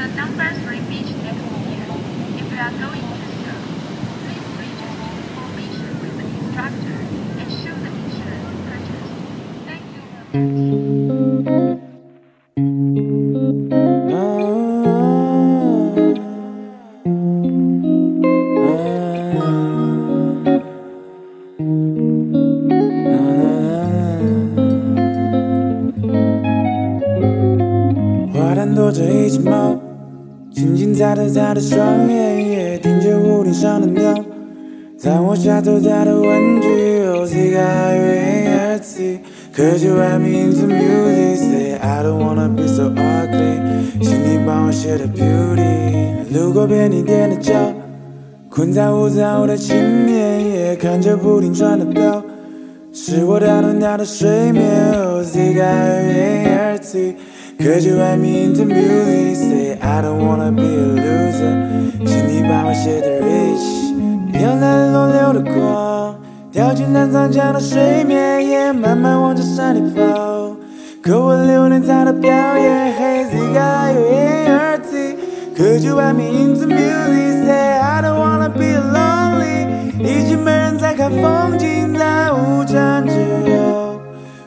The number three beach next year. If you are going to surf, please register information with the instructor and show the insurance purchase. Thank you. me into music? Say I don't wanna be so ugly，请你帮我写的 beauty。路过便利店的脚，困在午餐后的青年，也看着不停转的表。是我打断他的睡眠。Oh, Z I A R T, could you write me into music? Say I don't wanna be a loser，请你帮我写的 rich。亮蓝落流的光， 掉进南藏江的水面，也慢慢往这山里跑。可我留恋他的表演。Hey, Z I A R T, could you write me into music? Say I don't wanna be lonely，已经没人在看风景，在无产之后，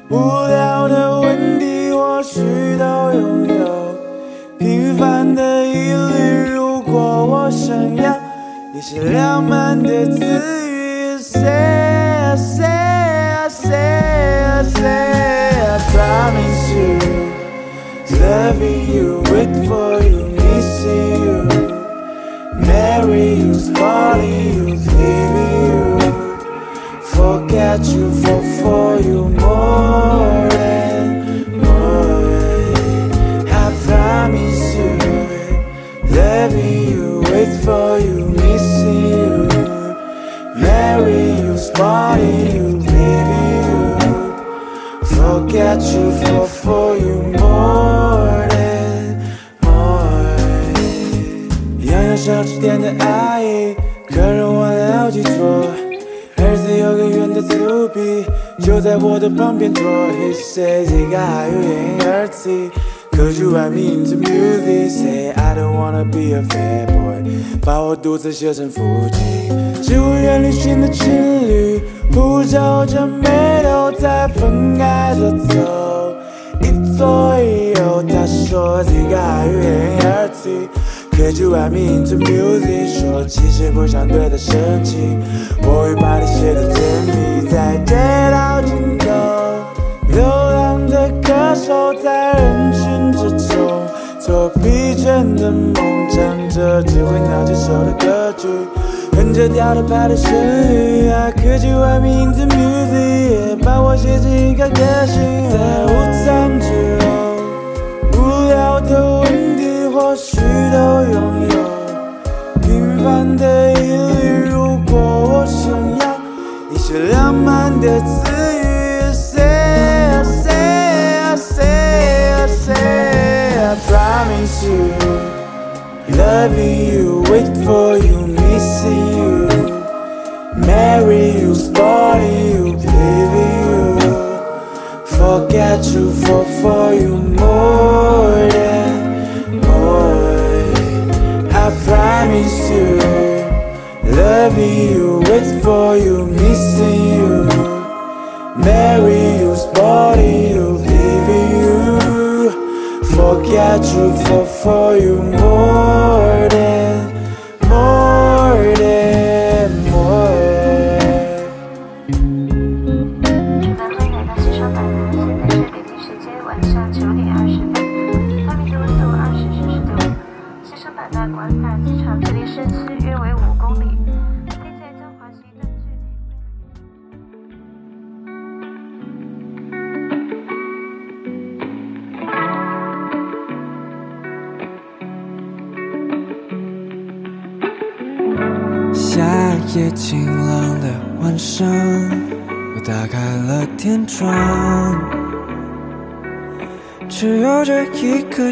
无聊的问题或许都拥有。平凡的一缕，如果我想要一些浪漫的词语，Say I say I say I say I promise you, loving you, for you, missing you, you, you, you, forget you, for you more you, fall for you more than more. 洋洋小吃店的阿姨，客人换了好几桌。儿子有个圆的粗笔，就在我的旁边坐。He says he got you in her tea. Could you write me into music? Say I don't wanna be a fat boy，把我独自写成腹肌。植物园旅行的情侣，互皱着眉头 在分开着走。一左一右，他说 he got you in her tea。Could you write me into music？说其实不想对他生气，我会把你写的甜蜜，在街道尽头，流浪的歌手在人群之中，做疲倦的梦，唱着只会闹几首的歌曲，跟着调的拍的旋律。I could you write me into music？把我写进一个歌星，在午餐之后，无聊的问题。或许都拥有平凡的一缕。如果我想要一些浪漫的词语，Say I say I say I say I promise you, loving you, wait for you, forget you, fall for you more than I promise you, loving you, wait for you, missing you, marry you, spoiling you, leaving you, forget you, fall for you more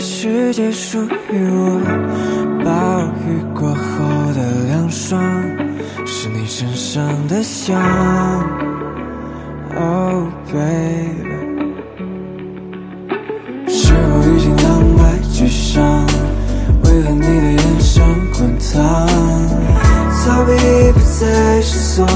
世界属于我，暴雨过后的凉爽，是你身上的香。Oh baby，是否已经两败俱伤？为何你的眼神滚烫？逃避不再是错。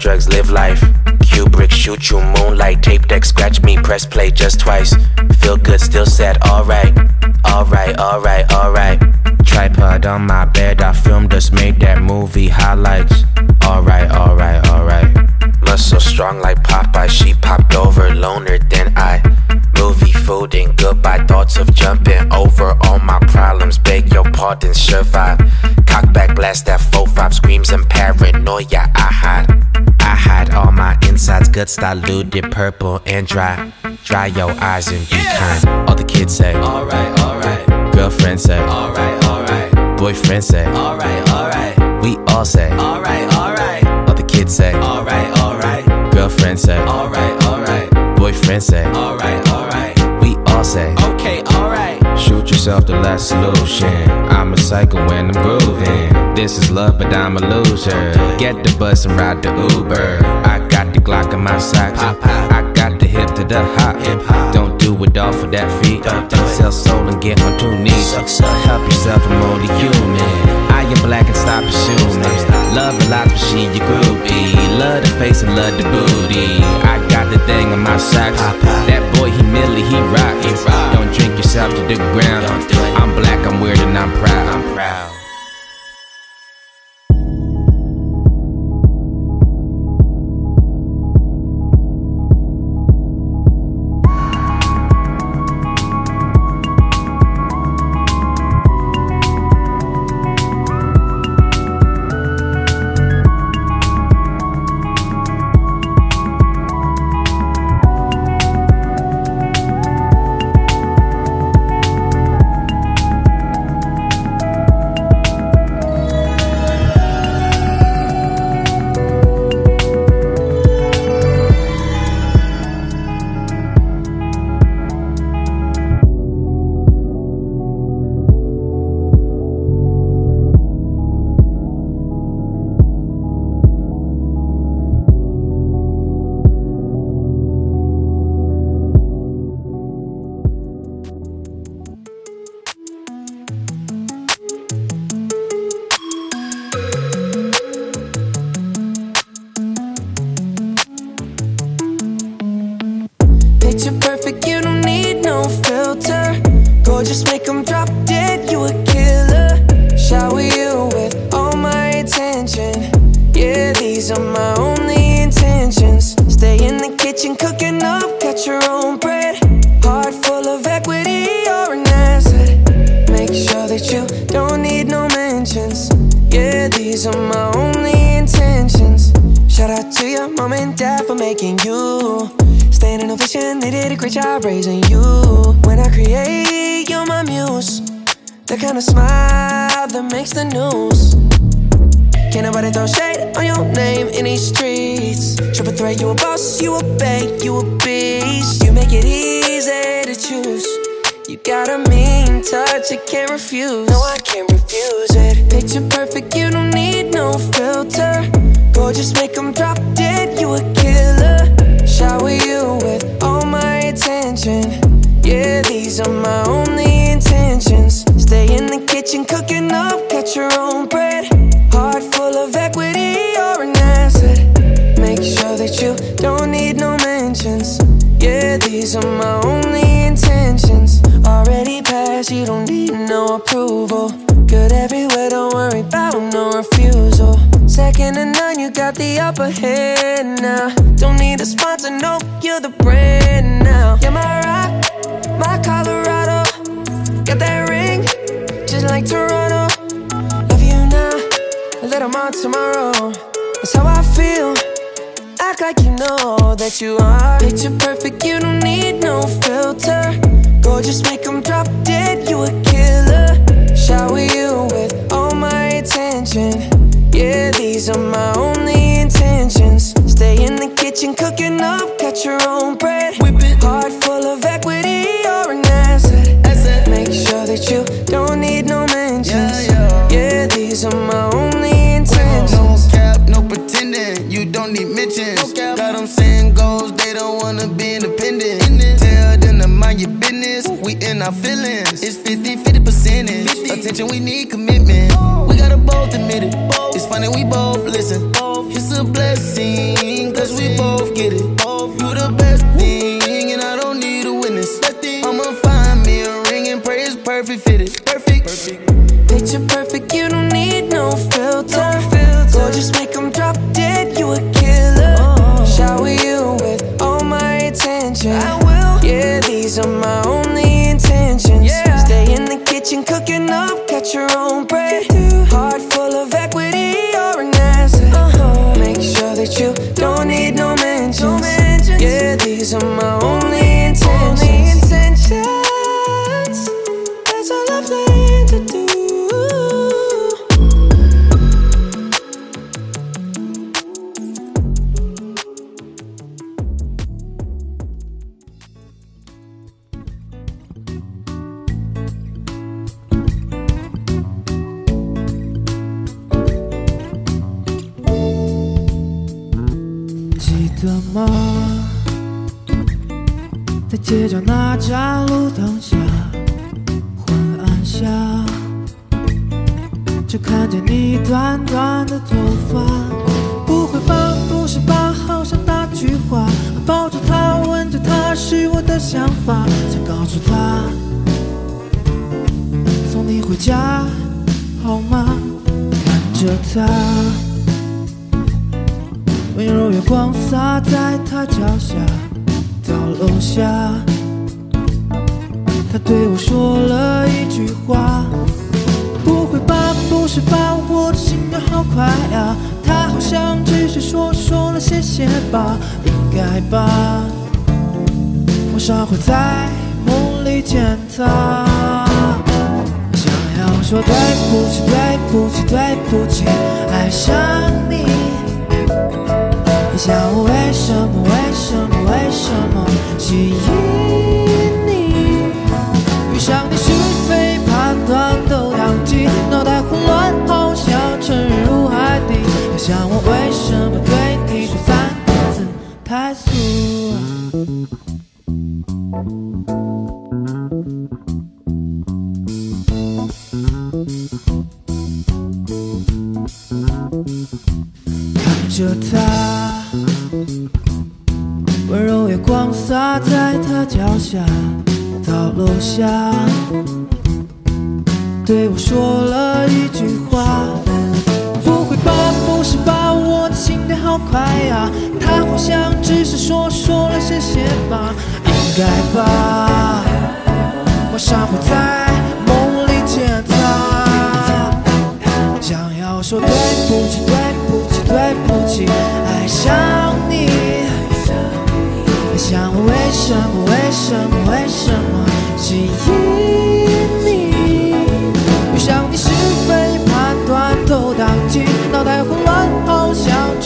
Drugs, live life. Kubrick shoot you moonlight. Tape deck scratch me, press play just twice. Guts diluted, purple and dry. Dry your eyes and be kind. All the kids say, Alright, alright. Girlfriend say, Alright, alright. Boyfriend say, Alright, alright. We all say, Alright, alright. All the kids say, Alright, alright. Girlfriend say, Alright, alright. Boyfriend say, Alright, alright. We all say, Okay, alright. Shoot yourself the last solution. I'm a psycho when I'm grooving. This is love, but I'm a loser. Get the bus and ride the Uber. I got the Glock in my socks. I got the hip to the hop. Don't do it all for that feet. Sell soul and get on two knees. Help yourself, I'm only human. I am black and stop assuming. Love a lot, but she your groupie. Love the face and love the booty. I got the thing on my socks. That boy, he Millie, he rock. Don't drink yourself to the ground. I'm black, I'm weird, and I'm proud. I'm proud. Up, your own bread. Heart full of equity, you're an asset. Make sure that you don't need no mentions. Yeah, these are my only intentions. Shout out to your mom and dad for making you. Standing ovation, they did a great job raising you. When I create, you're my muse. The kind of smile that makes the news. Can't nobody throw shade on your name in these streets. Triple threat, you a boss, you a bank, you a beast. You make it easy to choose. You got a mean touch, I can't refuse. No, I can't refuse it. Picture perfect, you don't need no filter. Gorgeous, make 'em drop dead, you a killer. Shower you with all my attention. Yeah, these are my only intentions. Stay in the kitchen, cooking up, got your own bread. Of equity, you're an asset. Make sure that you don't need no mentions. Yeah, these are my only intentions. Already passed, you don't need no approval. Good everywhere, don't worry about no refusal. Second to none, you got the upper hand now. Don't need a sponsor, no, you're the brand now. You're my rock, my Colorado. Got that ring, just like Toronto. Love you now, a little more tomorrow. That's how I feel. Act like you know that you are. Picture perfect, you don't need no filter. Gorgeous, make 'em drop dead, you a killer. Shower you with all my attention. Yeah, these are my only intentions. Stay in the kitchen, cooking up, got your own bread. Heart full of equity, you're an asset. Make sure that you You don't need mentions. Got them saying goals, they don't wanna be independent. Tell them to mind your business. We in our feelings. It's 50 50 percentage. Attention, we need commitment. We gotta both admit it. It's funny, we both listen. It's a blessing, cause we both get it. 好快呀！他好像只是说说了谢谢吧，应该吧。晚上会在梦里见他，想要说对不起，对不起，对不起，爱上你。你想我为什么，为什么，为什么吸引你？遇上你是非判断都当机，脑袋想我为什么对你说三个字太俗？看着他，温柔月光洒在他脚下，到楼下，对我说了一句话。好快呀！他好像只是说说了谢谢吧，应该吧。晚上会在梦里见他，想要说对不起，对不起，对不起，爱上你。想我为什么，为什么，为什么记忆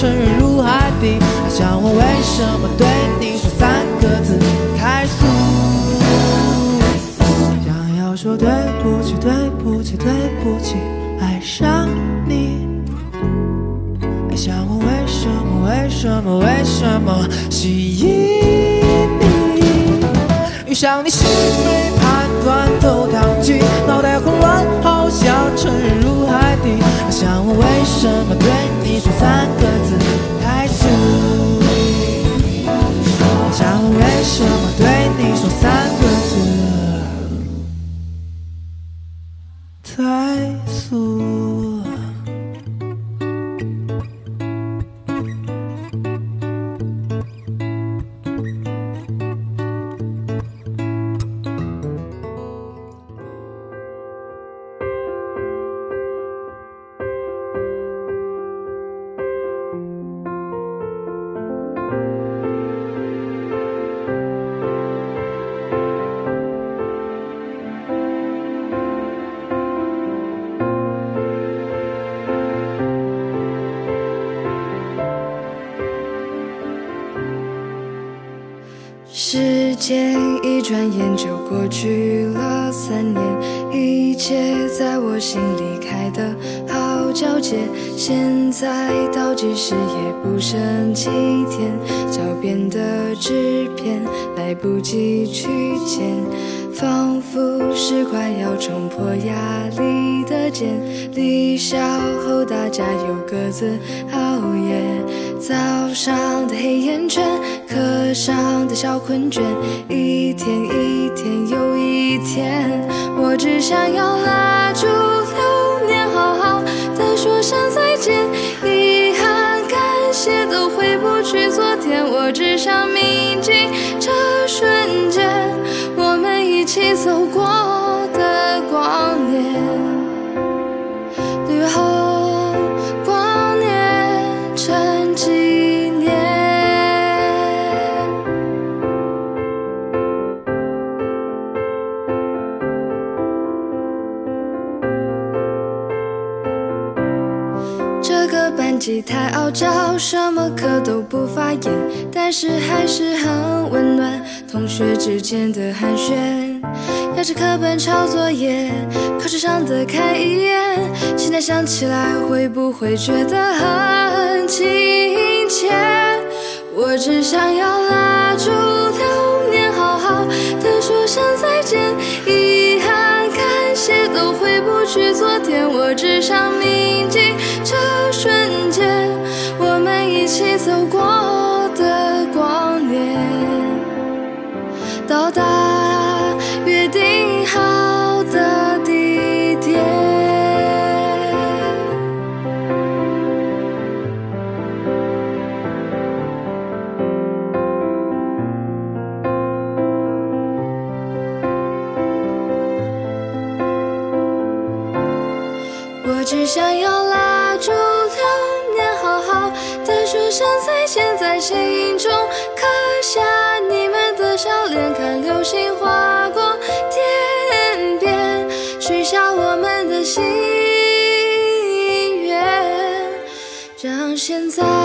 沉入海底。想我为什么对你说三个字太俗？想要说对不起，对不起，对不起，爱上你。爱想我为什么，为什么，为什么吸引你？遇上你是非判断都家又各自熬夜，早上的黑眼圈，课上的小困倦，一天一天又一天，我只想要拉住流年，好好的说声再见。遗憾、感谢都回不去昨天，我只想铭记这瞬间，我们一起走过班级太傲娇，什么课都不发言，但是还是很温暖。同学之间的寒暄，压着课本抄作业，考试上的看一眼。现在想起来，会不会觉得很亲切？我只想要拉住流年，好好的说声再见。遗憾、感谢都回不去昨天，我只想铭记这，起走过现在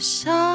想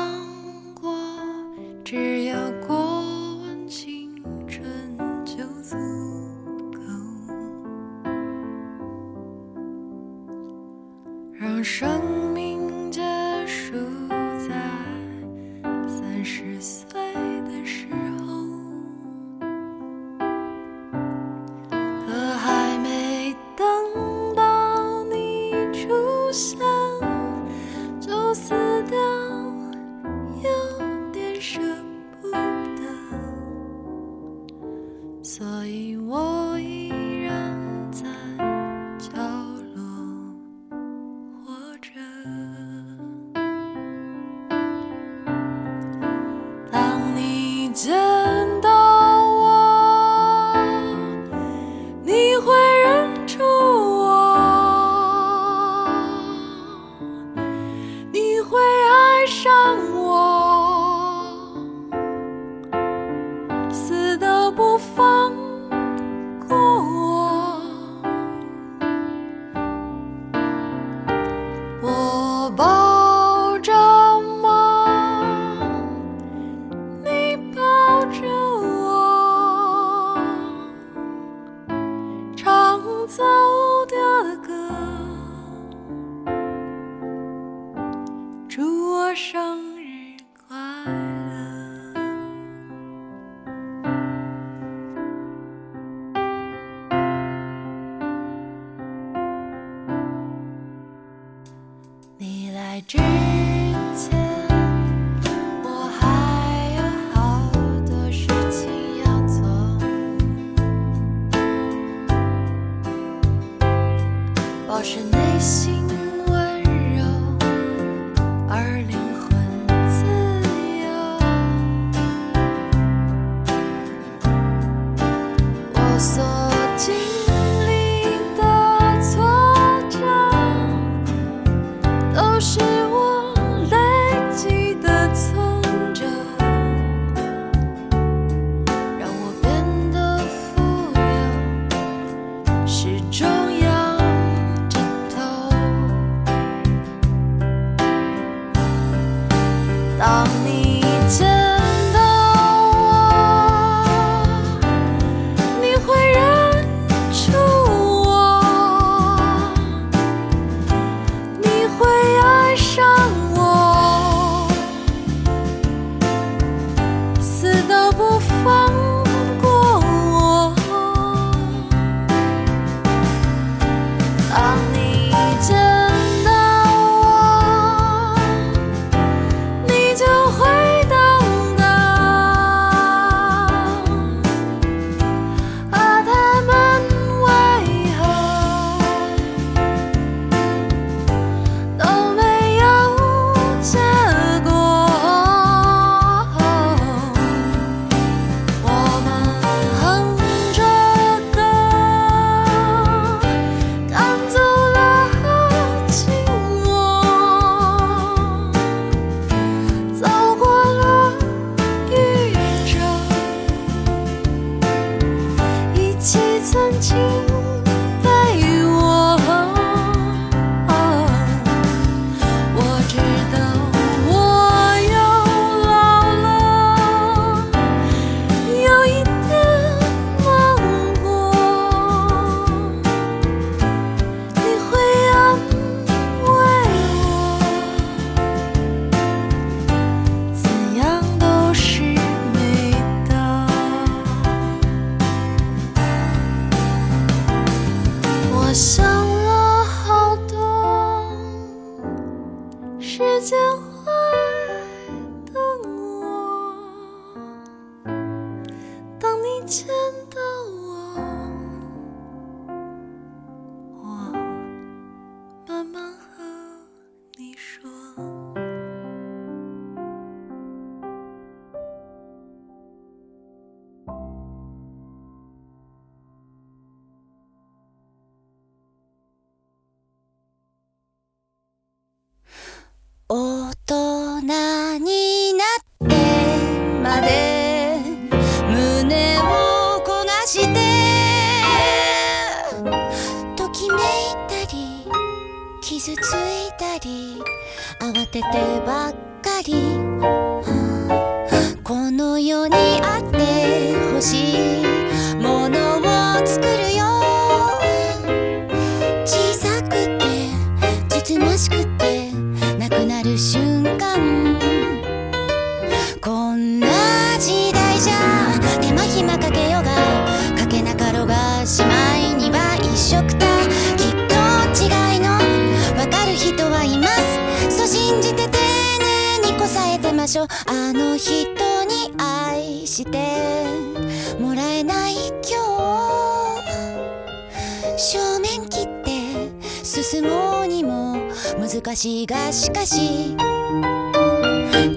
私がしかし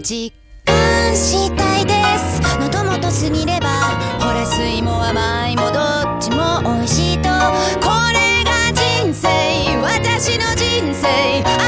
実感したいです。喉元すぎればほら水も甘いもどっちも美味しいと。これが人生私の人生。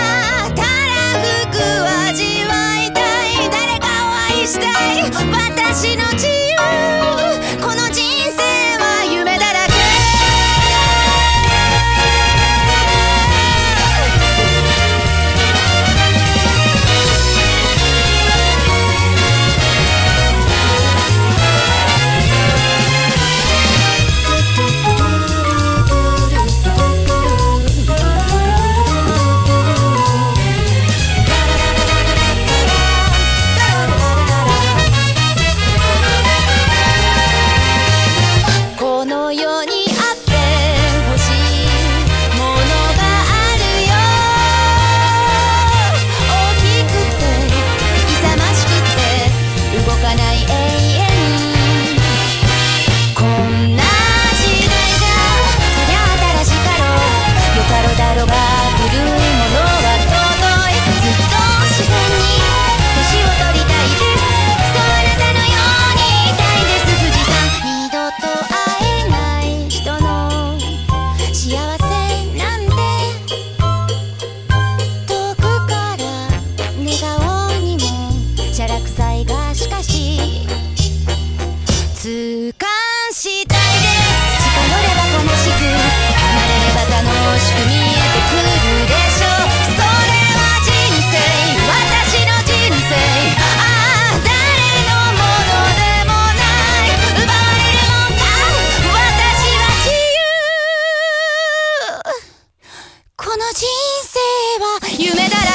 この人生は夢だら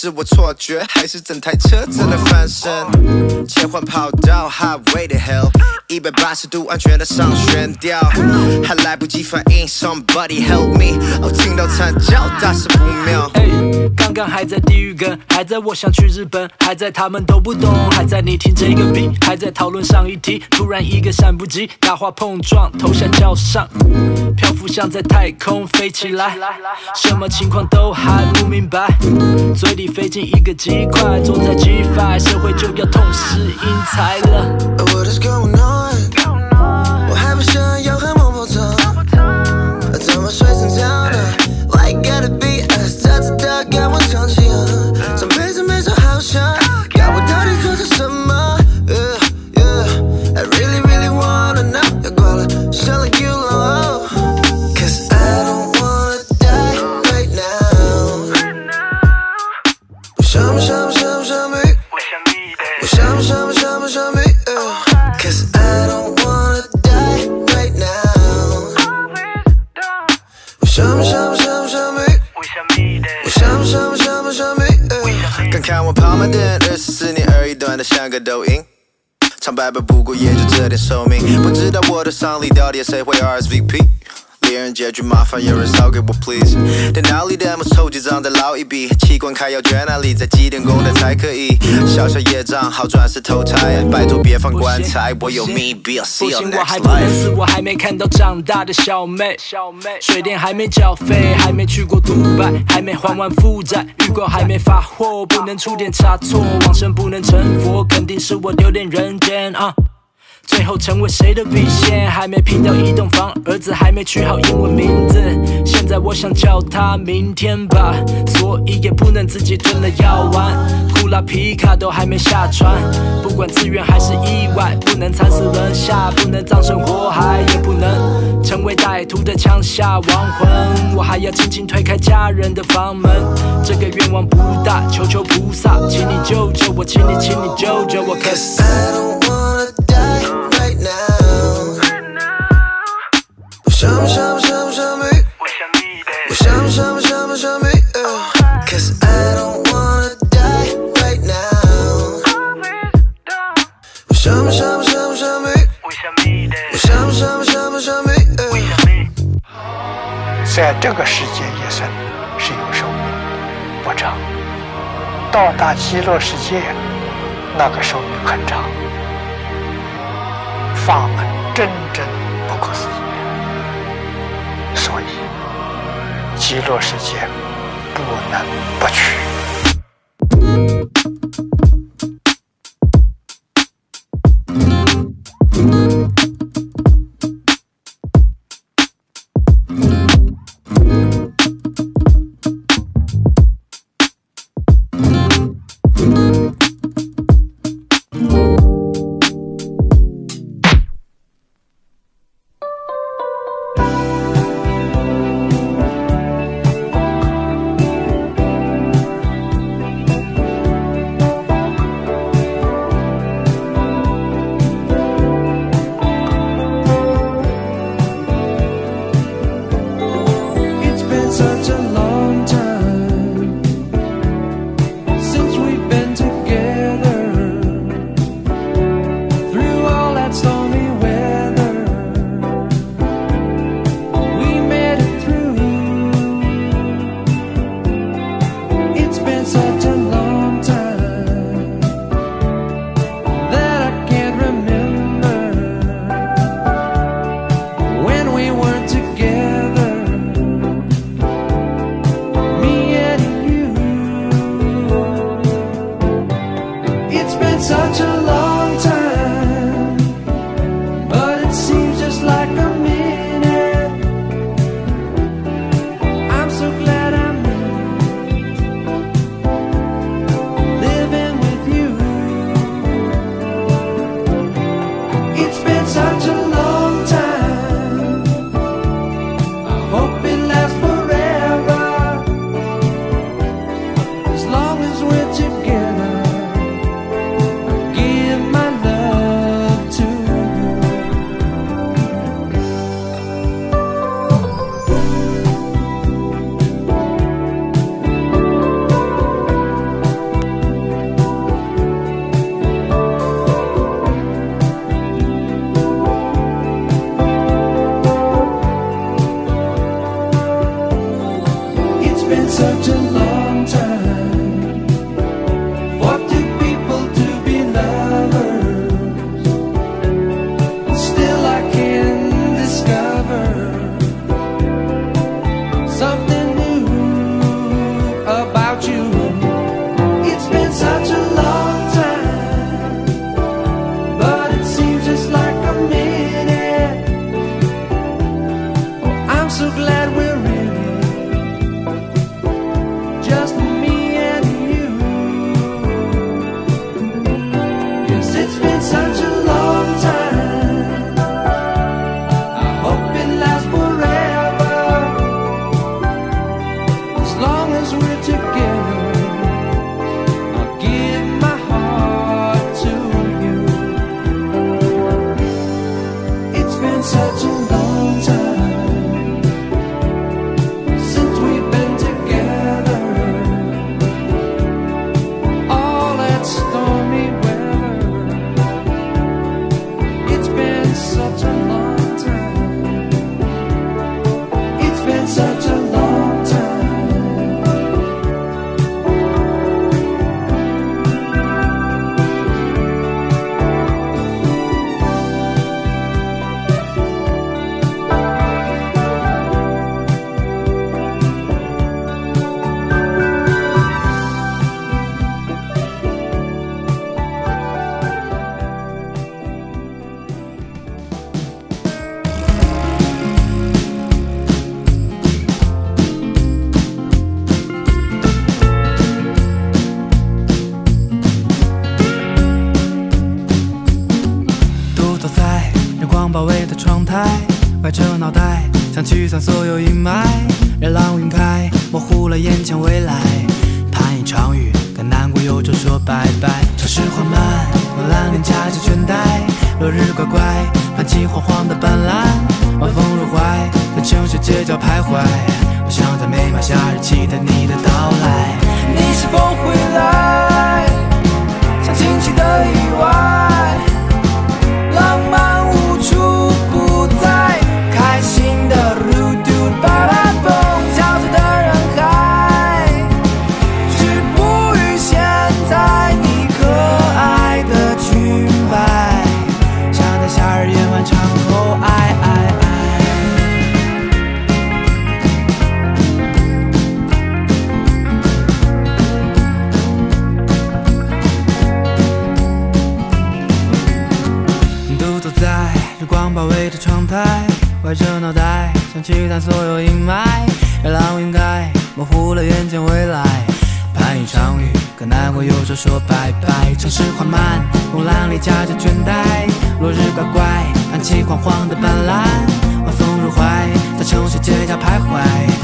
是我错觉还是整台车子的八十度安全的上悬吊，还来不及反应，Somebody help me！哦，听到惨叫，大事不妙。刚刚还在地狱梗，还在我想去日本，还在他们都不懂，还在你听这个 B，还在讨论上一题，突然一个闪不及，大话碰撞，头像叫上，漂浮像在太空飞起来，什么情况都还不明白，嘴里飞进一个鸡块，坐在鸡块，社会就要痛失英才了。What is going on? 一笔，器官开要捐哪里，在几点供的才可以？小小业障好转是投胎，拜托别放棺材，我有 me be a 不行，我还不能死，我还没看到长大的小妹，水电还没缴费，还没去过独拜，还没还完负债，预购还没发货，不能出点差错，往生不能成佛，肯定是我丢脸人间啊。最后成为谁的笔仙？还没拼到一栋房，儿子还没取好英文名字。现在我想叫他明天吧，所以也不能自己吞了药丸。库拉皮卡都还没下船，不管自愿还是意外，不能惨死轮下，不能葬身火海，也不能成为歹徒的枪下亡魂。我还要轻轻推开家人的房门，这个愿望不大，求求菩萨，请你救救我，请你，请你救救我，Cause I don't wanna die 想不想不想不想 me？我想不想不想不想 me？Cause I don't wanna die right now。我想不想不想不想 me？我想不想不想不想 me？在这个世界也算是有寿命，不长；到达极乐世界，那个寿命很长。法门真极乐世界不能不去。街角徘徊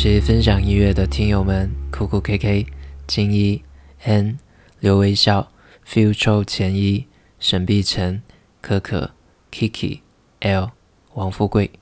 谢分享音乐的听友们，酷酷 KK、金一、N、刘微笑、Future 前一、沈碧晨、可可、Kiki、L、王富贵。